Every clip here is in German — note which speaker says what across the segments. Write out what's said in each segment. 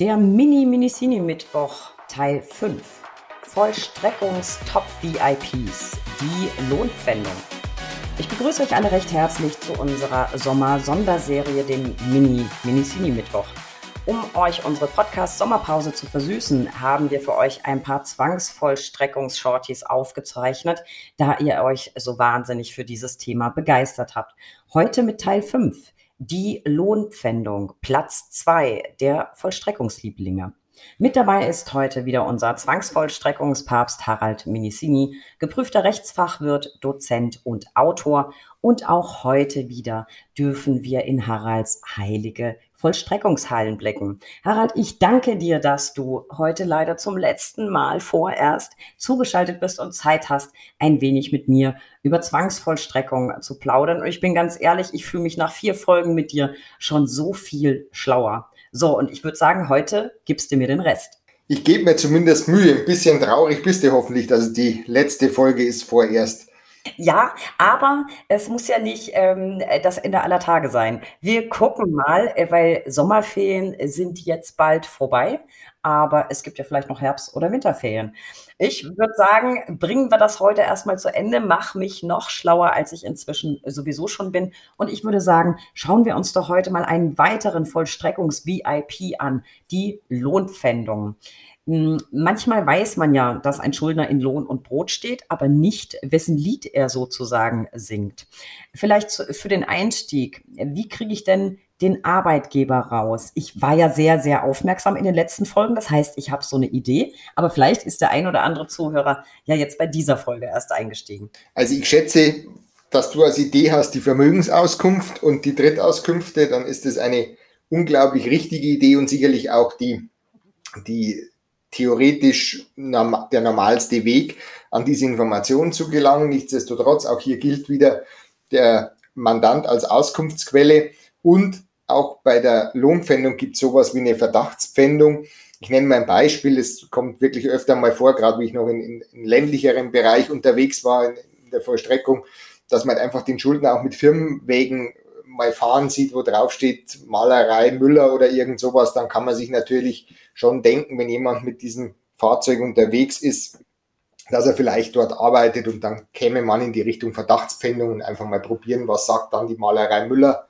Speaker 1: Der Mini-Minicini-Mittwoch Teil 5. Vollstreckungs-Top-VIPs. Die Lohnpfändung. Ich begrüße euch alle recht herzlich zu unserer Sommer-Sonderserie, dem Mini-Minicini-Mittwoch. Um euch unsere Podcast-Sommerpause zu versüßen, haben wir für euch ein paar Zwangsvollstreckungs-Shorties aufgezeichnet, da ihr euch so wahnsinnig für dieses Thema begeistert habt. Heute mit Teil 5, die Lohnpfändung, Platz 2 der Vollstreckungslieblinge. Mit dabei ist heute wieder unser Zwangsvollstreckungspapst Harald Minicini, geprüfter Rechtsfachwirt, Dozent und Autor. Und auch heute wieder dürfen wir in Haralds heilige Vollstreckungshallen blicken. Harald, ich danke dir, dass du heute leider zum letzten Mal vorerst zugeschaltet bist und Zeit hast, ein wenig mit mir über Zwangsvollstreckung zu plaudern. Und ich bin ganz ehrlich, ich fühle mich nach vier Folgen mit dir schon so viel schlauer. So, und ich würde sagen, heute gibst du mir den Rest.
Speaker 2: Ich gebe mir zumindest Mühe. Ein bisschen traurig bist du hoffentlich, dass die letzte Folge ist vorerst.
Speaker 1: Ja, aber es muss ja nicht ähm, das Ende aller Tage sein. Wir gucken mal, äh, weil Sommerferien sind jetzt bald vorbei, aber es gibt ja vielleicht noch Herbst- oder Winterferien. Ich würde sagen, bringen wir das heute erstmal zu Ende, mach mich noch schlauer, als ich inzwischen sowieso schon bin. Und ich würde sagen, schauen wir uns doch heute mal einen weiteren Vollstreckungs-VIP an, die Lohnpfändung. Hm, manchmal weiß man ja, dass ein Schuldner in Lohn und Brot steht, aber nicht, wessen Lied er sozusagen singt. Vielleicht für den Einstieg, wie kriege ich denn den Arbeitgeber raus? Ich war ja sehr, sehr aufmerksam in den letzten Folgen, das heißt, ich habe so eine Idee, aber vielleicht ist der ein oder andere Zuhörer ja jetzt bei dieser Folge erst eingestiegen.
Speaker 2: Also ich schätze, dass du als Idee hast die Vermögensauskunft und die Drittauskünfte, dann ist es eine unglaublich richtige Idee und sicherlich auch die, die theoretisch der normalste Weg, an diese Informationen zu gelangen. Nichtsdestotrotz, auch hier gilt wieder der Mandant als Auskunftsquelle und auch bei der Lohnpfändung gibt es sowas wie eine Verdachtspfändung. Ich nenne mal ein Beispiel, es kommt wirklich öfter mal vor, gerade wie ich noch in, in, in ländlicherem Bereich unterwegs war, in, in der Vollstreckung, dass man einfach den Schuldner auch mit Firmenwegen mal fahren sieht, wo drauf steht Malerei Müller oder irgend sowas, dann kann man sich natürlich schon denken, wenn jemand mit diesem Fahrzeug unterwegs ist, dass er vielleicht dort arbeitet und dann käme man in die Richtung Verdachtspfändung und einfach mal probieren, was sagt dann die Malerei Müller,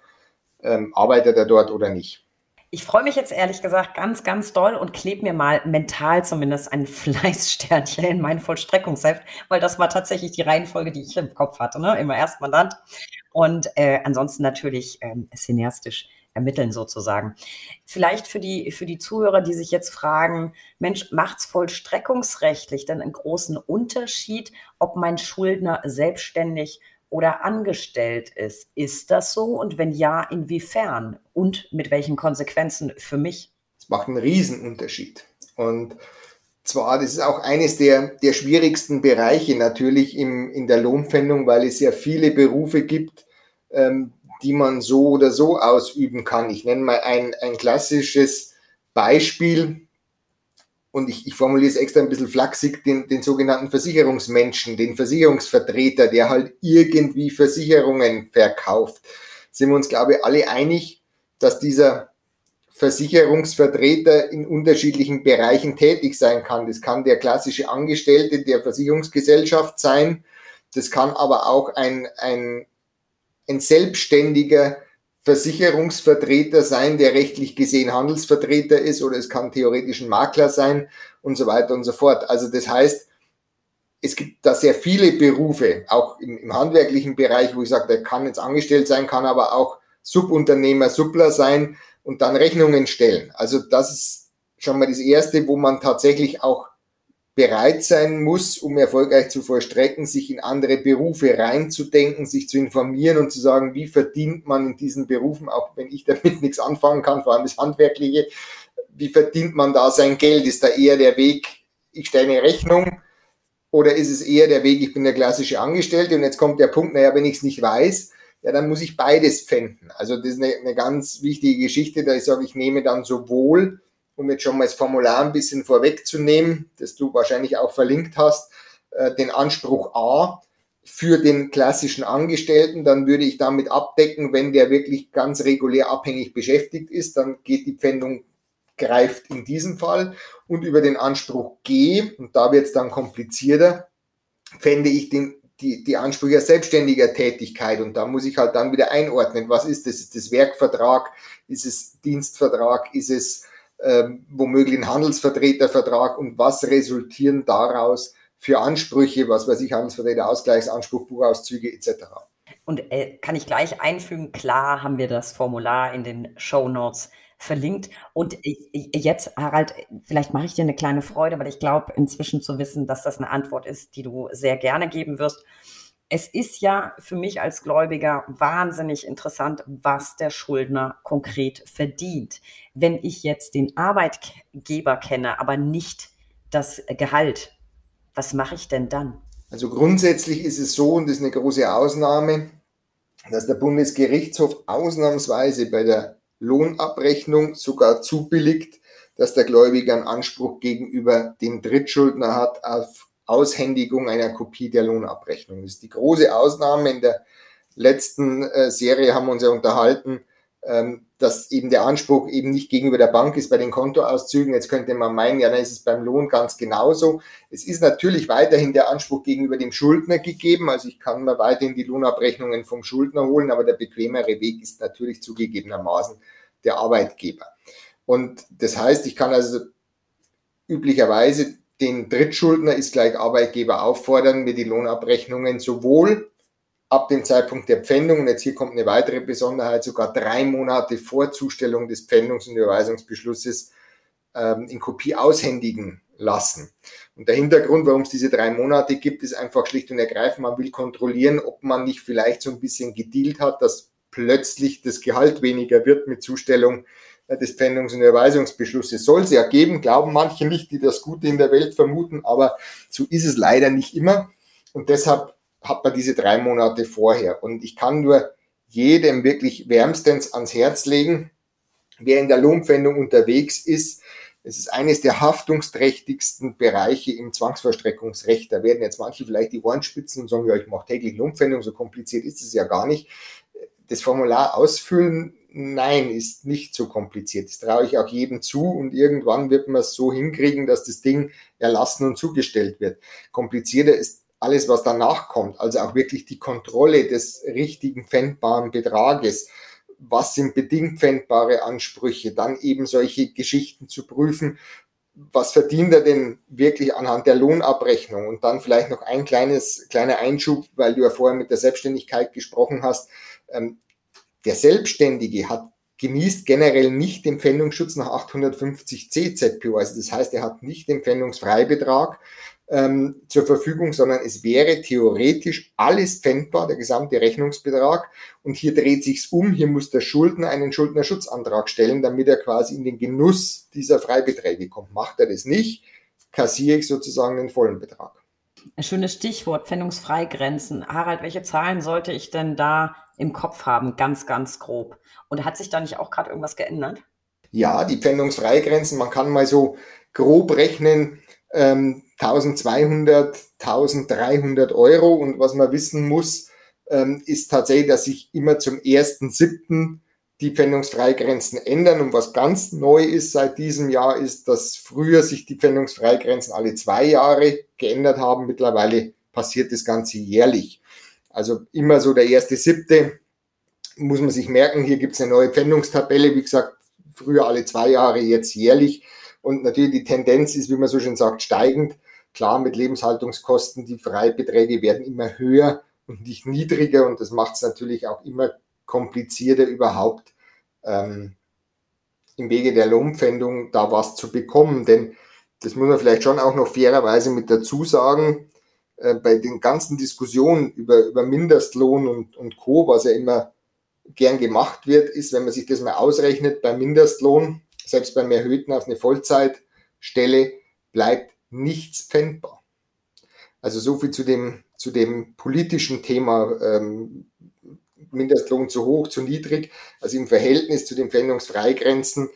Speaker 2: ähm, arbeitet er dort oder nicht.
Speaker 1: Ich freue mich jetzt ehrlich gesagt ganz, ganz doll und klebe mir mal mental zumindest ein Fleißsternchen in mein Vollstreckungsheft, weil das war tatsächlich die Reihenfolge, die ich im Kopf hatte. Ne? Immer erst Mandant und äh, ansonsten natürlich ähm, cineastisch ermitteln sozusagen. Vielleicht für die, für die Zuhörer, die sich jetzt fragen, Mensch, macht's vollstreckungsrechtlich denn einen großen Unterschied, ob mein Schuldner selbstständig oder angestellt ist. Ist das so? Und wenn ja, inwiefern? Und mit welchen Konsequenzen für mich?
Speaker 2: Es macht einen Riesenunterschied. Und zwar, das ist auch eines der, der schwierigsten Bereiche natürlich im, in der Lohnpfändung, weil es ja viele Berufe gibt, ähm, die man so oder so ausüben kann. Ich nenne mal ein, ein klassisches Beispiel und ich, ich formuliere es extra ein bisschen flachsig, den, den sogenannten Versicherungsmenschen, den Versicherungsvertreter, der halt irgendwie Versicherungen verkauft. Sind wir uns, glaube ich, alle einig, dass dieser Versicherungsvertreter in unterschiedlichen Bereichen tätig sein kann. Das kann der klassische Angestellte der Versicherungsgesellschaft sein. Das kann aber auch ein, ein, ein selbstständiger Versicherungsvertreter sein, der rechtlich gesehen Handelsvertreter ist, oder es kann theoretisch ein Makler sein und so weiter und so fort. Also das heißt, es gibt da sehr viele Berufe, auch im, im handwerklichen Bereich, wo ich sage, der kann jetzt angestellt sein, kann aber auch Subunternehmer, Suppler sein und dann Rechnungen stellen. Also das ist schon mal das Erste, wo man tatsächlich auch bereit sein muss, um erfolgreich zu vollstrecken, sich in andere Berufe reinzudenken, sich zu informieren und zu sagen, wie verdient man in diesen Berufen, auch wenn ich damit nichts anfangen kann, vor allem das Handwerkliche, wie verdient man da sein Geld? Ist da eher der Weg, ich stelle eine Rechnung oder ist es eher der Weg, ich bin der klassische Angestellte und jetzt kommt der Punkt, naja, wenn ich es nicht weiß, ja, dann muss ich beides pfänden. Also das ist eine, eine ganz wichtige Geschichte, da ich sage, ich nehme dann sowohl um jetzt schon mal das Formular ein bisschen vorwegzunehmen, das du wahrscheinlich auch verlinkt hast, äh, den Anspruch A für den klassischen Angestellten, dann würde ich damit abdecken, wenn der wirklich ganz regulär abhängig beschäftigt ist, dann geht die Pfändung greift in diesem Fall. Und über den Anspruch G, und da wird es dann komplizierter, fände ich den, die, die Ansprüche selbstständiger Tätigkeit. Und da muss ich halt dann wieder einordnen, was ist das? Ist das Werkvertrag? Ist es Dienstvertrag? Ist es ähm, womöglich ein Handelsvertretervertrag? Und was resultieren daraus für Ansprüche, was weiß ich, Handelsvertreter, Ausgleichsanspruch, Buchauszüge etc.?
Speaker 1: Und äh, kann ich gleich einfügen, klar haben wir das Formular in den Show Notes verlinkt. Und jetzt, Harald, vielleicht mache ich dir eine kleine Freude, weil ich glaube inzwischen zu wissen, dass das eine Antwort ist, die du sehr gerne geben wirst. Es ist ja für mich als Gläubiger wahnsinnig interessant, was der Schuldner konkret verdient. Wenn ich jetzt den Arbeitgeber kenne, aber nicht das Gehalt, was mache ich denn dann?
Speaker 2: Also grundsätzlich ist es so, und das ist eine große Ausnahme, dass der Bundesgerichtshof ausnahmsweise bei der Lohnabrechnung sogar zubilligt, dass der Gläubiger einen Anspruch gegenüber dem Drittschuldner hat auf Aushändigung einer Kopie der Lohnabrechnung. Das ist die große Ausnahme. In der letzten äh, Serie haben wir uns ja unterhalten, ähm, dass eben der Anspruch eben nicht gegenüber der Bank ist bei den Kontoauszügen. Jetzt könnte man meinen, ja, dann ist es beim Lohn ganz genauso. Es ist natürlich weiterhin der Anspruch gegenüber dem Schuldner gegeben. Also ich kann mir weiterhin die Lohnabrechnungen vom Schuldner holen, aber der bequemere Weg ist natürlich zugegebenermaßen der Arbeitgeber. Und das heißt, ich kann also üblicherweise den Drittschuldner ist gleich Arbeitgeber auffordern, mir die Lohnabrechnungen sowohl ab dem Zeitpunkt der Pfändung, und jetzt hier kommt eine weitere Besonderheit, sogar drei Monate vor Zustellung des Pfändungs- und Überweisungsbeschlusses ähm, in Kopie aushändigen lassen. Und der Hintergrund, warum es diese drei Monate gibt, ist einfach schlicht und ergreifend, man will kontrollieren, ob man nicht vielleicht so ein bisschen gedealt hat, dass plötzlich das Gehalt weniger wird mit Zustellung des Pfändungs- und Überweisungsbeschlusses. Soll es ja geben, glauben manche nicht, die das Gute in der Welt vermuten, aber so ist es leider nicht immer. Und deshalb hat man diese drei Monate vorher. Und ich kann nur jedem wirklich wärmstens ans Herz legen, wer in der Lohnpfändung unterwegs ist, es ist eines der haftungsträchtigsten Bereiche im Zwangsvollstreckungsrecht. Da werden jetzt manche vielleicht die Ohren spitzen und sagen, ja, ich mache täglich Lohnpfändung, so kompliziert ist es ja gar nicht. Das Formular ausfüllen, nein, ist nicht so kompliziert. Das traue ich auch jedem zu und irgendwann wird man es so hinkriegen, dass das Ding erlassen und zugestellt wird. Komplizierter ist alles, was danach kommt, also auch wirklich die Kontrolle des richtigen pfändbaren Betrages, was sind bedingt pfändbare Ansprüche, dann eben solche Geschichten zu prüfen, was verdient er denn wirklich anhand der Lohnabrechnung und dann vielleicht noch ein kleines, kleiner Einschub, weil du ja vorher mit der Selbstständigkeit gesprochen hast. Der Selbstständige hat genießt generell nicht den Pfändungsschutz nach 850 CZPO. Also das heißt, er hat nicht den Pfändungsfreibetrag ähm, zur Verfügung, sondern es wäre theoretisch alles pfändbar, der gesamte Rechnungsbetrag. Und hier dreht sich's um. Hier muss der Schuldner einen Schuldnerschutzantrag stellen, damit er quasi in den Genuss dieser Freibeträge kommt. Macht er das nicht, kassiere ich sozusagen den vollen Betrag.
Speaker 1: Ein schönes Stichwort, Pfändungsfreigrenzen. Harald, welche Zahlen sollte ich denn da im Kopf haben, ganz, ganz grob? Und hat sich da nicht auch gerade irgendwas geändert?
Speaker 2: Ja, die Pfändungsfreigrenzen, man kann mal so grob rechnen, ähm, 1200, 1300 Euro. Und was man wissen muss, ähm, ist tatsächlich, dass sich immer zum 1.7. die Pfändungsfreigrenzen ändern. Und was ganz neu ist seit diesem Jahr, ist, dass früher sich die Pfändungsfreigrenzen alle zwei Jahre geändert haben. Mittlerweile passiert das Ganze jährlich. Also immer so der 1.7. muss man sich merken, hier gibt es eine neue Pfändungstabelle. Wie gesagt, früher alle zwei Jahre, jetzt jährlich. Und natürlich die Tendenz ist, wie man so schön sagt, steigend. Klar, mit Lebenshaltungskosten, die Freibeträge werden immer höher und nicht niedriger. Und das macht es natürlich auch immer komplizierter überhaupt ähm, im Wege der Lohnpfändung da was zu bekommen. Denn das muss man vielleicht schon auch noch fairerweise mit dazu sagen, äh, bei den ganzen Diskussionen über, über Mindestlohn und, und Co., was ja immer gern gemacht wird, ist, wenn man sich das mal ausrechnet, beim Mindestlohn selbst beim Erhöhten auf eine Vollzeitstelle bleibt nichts pfändbar. Also so viel zu dem, zu dem politischen Thema ähm, Mindestlohn zu hoch, zu niedrig. Also im Verhältnis zu den Pfändungsfreigrenzen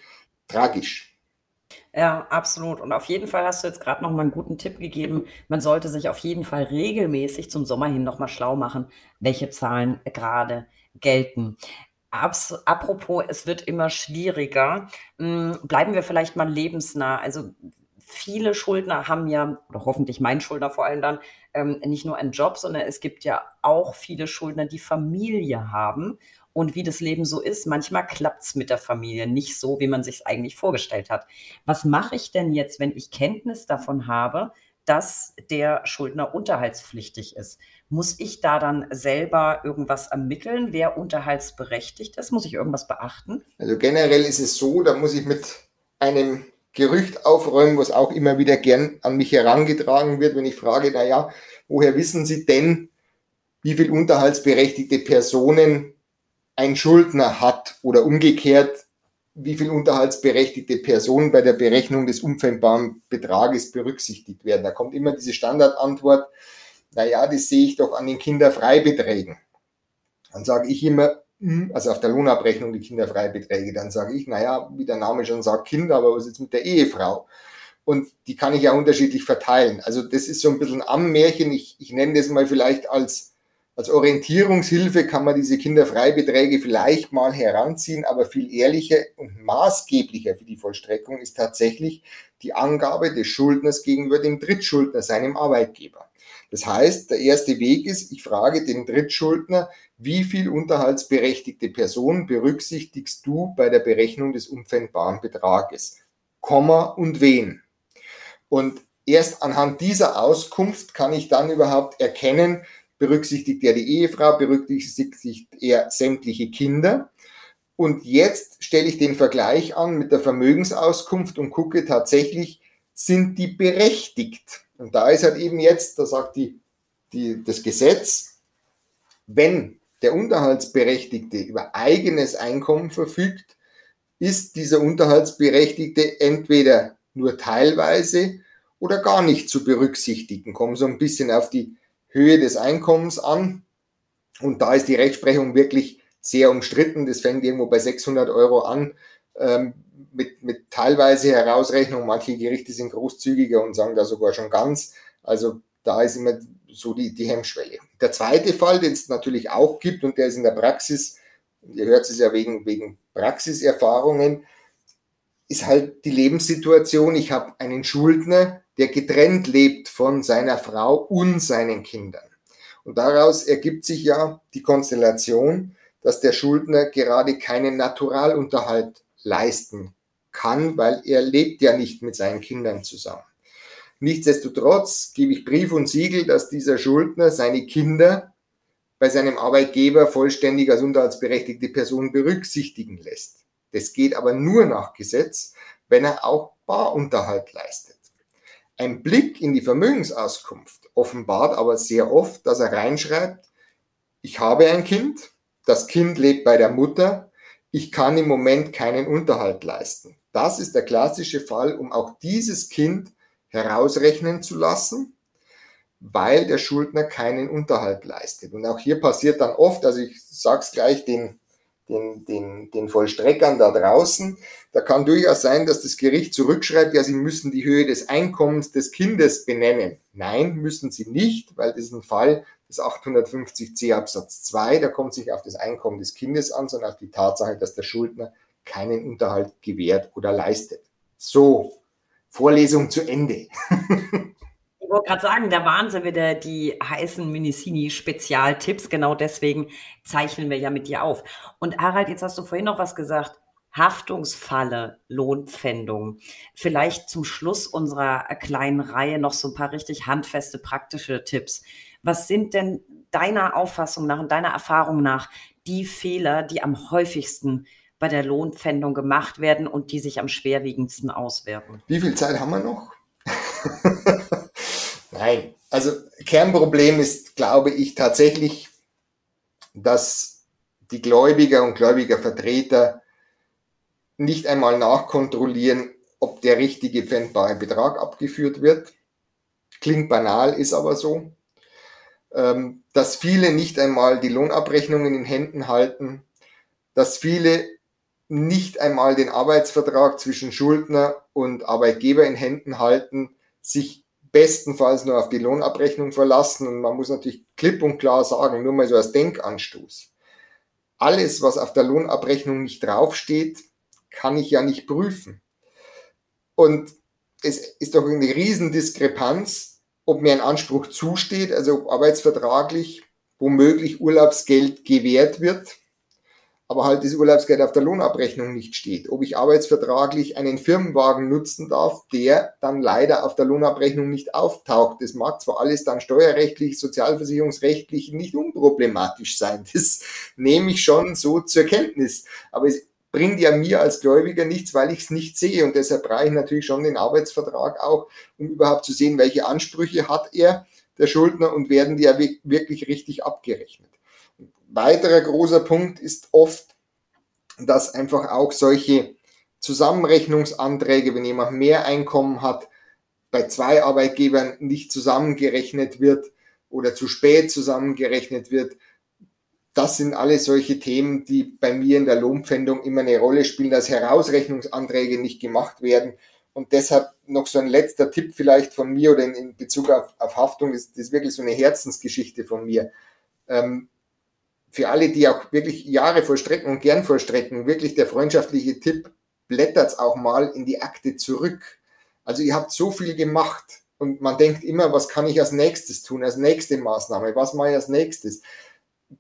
Speaker 2: tragisch.
Speaker 1: Ja, absolut. Und auf jeden Fall hast du jetzt gerade noch mal einen guten Tipp gegeben. Man sollte sich auf jeden Fall regelmäßig zum Sommer hin noch mal schlau machen, welche Zahlen gerade gelten. apropos, es wird immer schwieriger. Hm, bleiben wir vielleicht mal lebensnah. Also viele Schuldner haben ja, oder hoffentlich mein Schuldner vor allem dann, ähm, nicht nur einen Job, sondern es gibt ja auch viele Schuldner, die Familie haben. Und wie das Leben so ist, manchmal klappt es mit der Familie nicht so, wie man sich es eigentlich vorgestellt hat. Was mache ich denn jetzt, wenn ich Kenntnis davon habe, dass der Schuldner unterhaltspflichtig ist? Muss ich da dann selber irgendwas ermitteln, wer unterhaltsberechtigt ist? Muss ich irgendwas beachten?
Speaker 2: Also generell ist es so, da muss ich mit einem Gerücht aufräumen, was auch immer wieder gern an mich herangetragen wird, wenn ich frage, na ja, woher wissen Sie denn, wie viel unterhaltsberechtigte Personen ein Schuldner hat oder umgekehrt, wie viel unterhaltsberechtigte Personen bei der Berechnung des umfängbaren Betrages berücksichtigt werden. Da kommt immer diese Standardantwort, naja, das sehe ich doch an den Kinderfreibeträgen. Dann sage ich immer, also auf der Lohnabrechnung die Kinderfreibeträge, dann sage ich, naja, wie der Name schon sagt, Kinder, aber was ist mit der Ehefrau? Und die kann ich ja unterschiedlich verteilen. Also das ist so ein bisschen am Märchen. Ich, ich nenne das mal vielleicht als, als Orientierungshilfe, kann man diese Kinderfreibeträge vielleicht mal heranziehen, aber viel ehrlicher und maßgeblicher für die Vollstreckung ist tatsächlich die Angabe des Schuldners gegenüber dem Drittschuldner, seinem Arbeitgeber. Das heißt, der erste Weg ist, ich frage den Drittschuldner, wie viel unterhaltsberechtigte Personen berücksichtigst du bei der Berechnung des unpfändbaren Betrages? Komma und wen? Und erst anhand dieser Auskunft kann ich dann überhaupt erkennen, berücksichtigt er die Ehefrau, berücksichtigt er sämtliche Kinder. Und jetzt stelle ich den Vergleich an mit der Vermögensauskunft und gucke tatsächlich, sind die berechtigt? Und da ist halt eben jetzt, da sagt die, die, das Gesetz, wenn der Unterhaltsberechtigte über eigenes Einkommen verfügt, ist dieser Unterhaltsberechtigte entweder nur teilweise oder gar nicht zu berücksichtigen. Kommen so ein bisschen auf die Höhe des Einkommens an. Und da ist die Rechtsprechung wirklich sehr umstritten. Das fängt irgendwo bei 600 Euro an. Ähm, mit, mit teilweise Herausrechnung. Manche Gerichte sind großzügiger und sagen da sogar schon ganz. Also da ist immer so die, die Hemmschwelle. Der zweite Fall, den es natürlich auch gibt und der ist in der Praxis, ihr hört es ja wegen, wegen Praxiserfahrungen, ist halt die Lebenssituation. Ich habe einen Schuldner, der getrennt lebt von seiner Frau und seinen Kindern. Und daraus ergibt sich ja die Konstellation, dass der Schuldner gerade keinen Naturalunterhalt leisten kann, weil er lebt ja nicht mit seinen Kindern zusammen. Nichtsdestotrotz gebe ich Brief und Siegel, dass dieser Schuldner seine Kinder bei seinem Arbeitgeber vollständig als unterhaltsberechtigte Person berücksichtigen lässt. Das geht aber nur nach Gesetz, wenn er auch Barunterhalt leistet. Ein Blick in die Vermögensauskunft offenbart aber sehr oft, dass er reinschreibt, ich habe ein Kind, das Kind lebt bei der Mutter, ich kann im Moment keinen Unterhalt leisten. Das ist der klassische Fall, um auch dieses Kind herausrechnen zu lassen, weil der Schuldner keinen Unterhalt leistet. Und auch hier passiert dann oft, also ich sage es gleich den, den, den, den Vollstreckern da draußen, da kann durchaus sein, dass das Gericht zurückschreibt, ja, sie müssen die Höhe des Einkommens des Kindes benennen. Nein, müssen sie nicht, weil das ist ein Fall des 850c Absatz 2, da kommt sich auf das Einkommen des Kindes an, sondern auf die Tatsache, dass der Schuldner keinen Unterhalt gewährt oder leistet. So, Vorlesung zu Ende.
Speaker 1: Ich wollte gerade sagen, da waren sie wieder die heißen Minicini-Spezialtipps. Genau deswegen zeichnen wir ja mit dir auf. Und Harald, jetzt hast du vorhin noch was gesagt. Haftungsfalle, Lohnpfändung. Vielleicht zum Schluss unserer kleinen Reihe noch so ein paar richtig handfeste, praktische Tipps. Was sind denn deiner Auffassung nach und deiner Erfahrung nach die Fehler, die am häufigsten bei der Lohnpfändung gemacht werden und die sich am schwerwiegendsten auswirken.
Speaker 2: Wie viel Zeit haben wir noch? Nein, also Kernproblem ist, glaube ich, tatsächlich, dass die Gläubiger und Gläubigervertreter nicht einmal nachkontrollieren, ob der richtige pfändbare Betrag abgeführt wird. Klingt banal, ist aber so. Ähm, dass viele nicht einmal die Lohnabrechnungen in Händen halten, dass viele nicht einmal den Arbeitsvertrag zwischen Schuldner und Arbeitgeber in Händen halten, sich bestenfalls nur auf die Lohnabrechnung verlassen. Und man muss natürlich klipp und klar sagen, nur mal so als Denkanstoß. alles, was auf der Lohnabrechnung nicht draufsteht, kann ich ja nicht prüfen. Und es ist doch eine Riesendiskrepanz, ob mir ein Anspruch zusteht, also ob arbeitsvertraglich womöglich Urlaubsgeld gewährt wird aber halt das Urlaubsgeld auf der Lohnabrechnung nicht steht. Ob ich arbeitsvertraglich einen Firmenwagen nutzen darf, der dann leider auf der Lohnabrechnung nicht auftaucht. Das mag zwar alles dann steuerrechtlich, sozialversicherungsrechtlich nicht unproblematisch sein. Das nehme ich schon so zur Kenntnis. Aber es bringt ja mir als Gläubiger nichts, weil ich es nicht sehe. Und deshalb brauche ich natürlich schon den Arbeitsvertrag auch, um überhaupt zu sehen, welche Ansprüche hat er, der Schuldner, und werden die ja wirklich richtig abgerechnet weiterer großer Punkt ist oft, dass einfach auch solche Zusammenrechnungsanträge, wenn jemand mehr Einkommen hat, bei zwei Arbeitgebern nicht zusammengerechnet wird oder zu spät zusammengerechnet wird. Das sind alle solche Themen, die bei mir in der Lohnpfändung immer eine Rolle spielen, dass Herausrechnungsanträge nicht gemacht werden. Und deshalb noch so ein letzter Tipp vielleicht von mir oder in, Bezug auf, auf Haftung, ist, das ist wirklich so eine Herzensgeschichte von mir. Ähm, für alle, die auch wirklich Jahre vollstrecken und gern vollstrecken, wirklich der freundschaftliche Tipp, blättert auch mal in die Akte zurück. Also ihr habt so viel gemacht und man denkt immer, was kann ich als nächstes tun, als nächste Maßnahme, was mache ich als nächstes?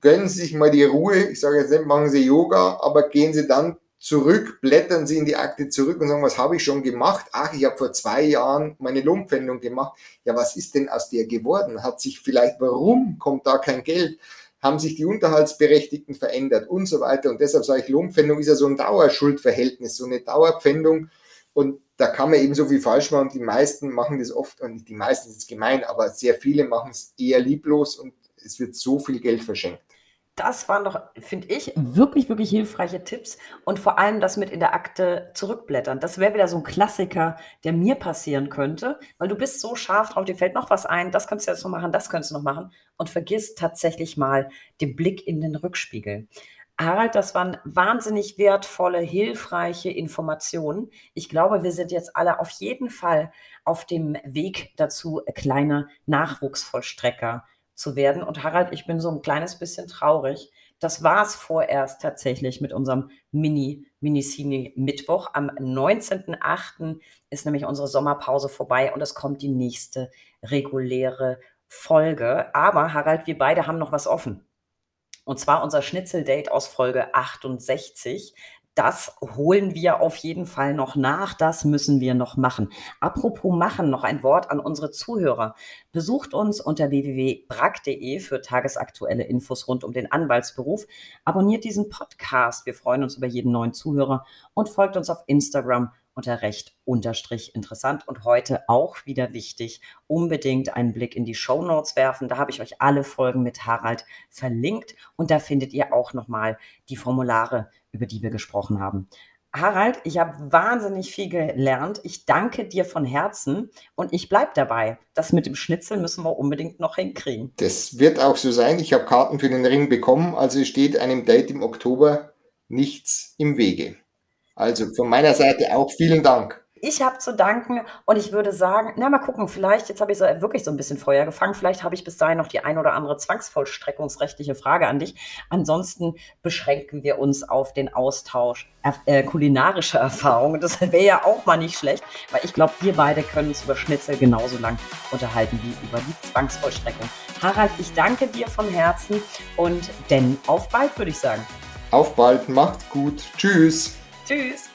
Speaker 2: Gönnen Sie sich mal die Ruhe, ich sage jetzt nicht, machen Sie Yoga, aber gehen Sie dann zurück, blättern Sie in die Akte zurück und sagen, was habe ich schon gemacht? Ach, ich habe vor zwei Jahren meine Lohnpfändung gemacht. Ja, was ist denn aus der geworden? Hat sich vielleicht, warum kommt da kein Geld? Haben sich die Unterhaltsberechtigten verändert und so weiter. Und deshalb sage ich, Lohnpfändung ist ja so ein Dauerschuldverhältnis, so eine Dauerpfändung. Und da kann man eben so viel falsch machen. Die meisten machen das oft, und nicht die meisten ist gemein, aber sehr viele machen es eher lieblos und es wird so viel Geld verschenkt.
Speaker 1: Das waren doch, finde ich, wirklich, wirklich hilfreiche Tipps. Und vor allem das mit in der Akte zurückblättern. Das wäre wieder so ein Klassiker, der mir passieren könnte, weil du bist so scharf drauf, dir fällt noch was ein, das kannst du jetzt noch machen, das könntest du noch machen und vergiss tatsächlich mal den Blick in den Rückspiegel. Harald, das waren wahnsinnig wertvolle, hilfreiche Informationen. Ich glaube, wir sind jetzt alle auf jeden Fall auf dem Weg dazu, kleiner Nachwuchsvollstrecker zu werden. Und Harald, ich bin so ein kleines bisschen traurig. Das war es vorerst tatsächlich mit unserem Mini, Mini-Cine Mittwoch. Am 19.08. ist nämlich unsere Sommerpause vorbei und es kommt die nächste reguläre Folge. Aber Harald, wir beide haben noch was offen. Und zwar unser Schnitzeldate aus Folge 68 das holen wir auf jeden Fall noch nach. Das müssen wir noch machen. Apropos machen, noch ein Wort an unsere Zuhörer. Besucht uns unter www.brack.de für tagesaktuelle Infos rund um den Anwaltsberuf. Abonniert diesen Podcast. Wir freuen uns über jeden neuen Zuhörer und folgt uns auf Instagram unter recht unterstrich interessant und heute auch wieder wichtig, unbedingt einen Blick in die Show Notes werfen. Da habe ich euch alle Folgen mit Harald verlinkt und da findet ihr auch nochmal die Formulare, über die wir gesprochen haben. Harald, ich habe wahnsinnig viel gelernt. Ich danke dir von Herzen und ich bleibe dabei. Das mit dem Schnitzel müssen wir unbedingt noch hinkriegen.
Speaker 2: Das wird auch so sein. Ich habe Karten für den Ring bekommen, also steht einem Date im Oktober nichts im Wege. Also von meiner Seite auch vielen Dank.
Speaker 1: Ich habe zu danken und ich würde sagen, na mal gucken, vielleicht, jetzt habe ich so wirklich so ein bisschen Feuer gefangen, vielleicht habe ich bis dahin noch die ein oder andere zwangsvollstreckungsrechtliche Frage an dich. Ansonsten beschränken wir uns auf den Austausch äh, kulinarischer Erfahrungen. Das wäre ja auch mal nicht schlecht, weil ich glaube, wir beide können uns über Schnitzel genauso lang unterhalten wie über die Zwangsvollstreckung. Harald, ich danke dir von Herzen und denn auf bald, würde ich sagen.
Speaker 2: Auf bald, macht's gut. Tschüss.
Speaker 1: Tschüss.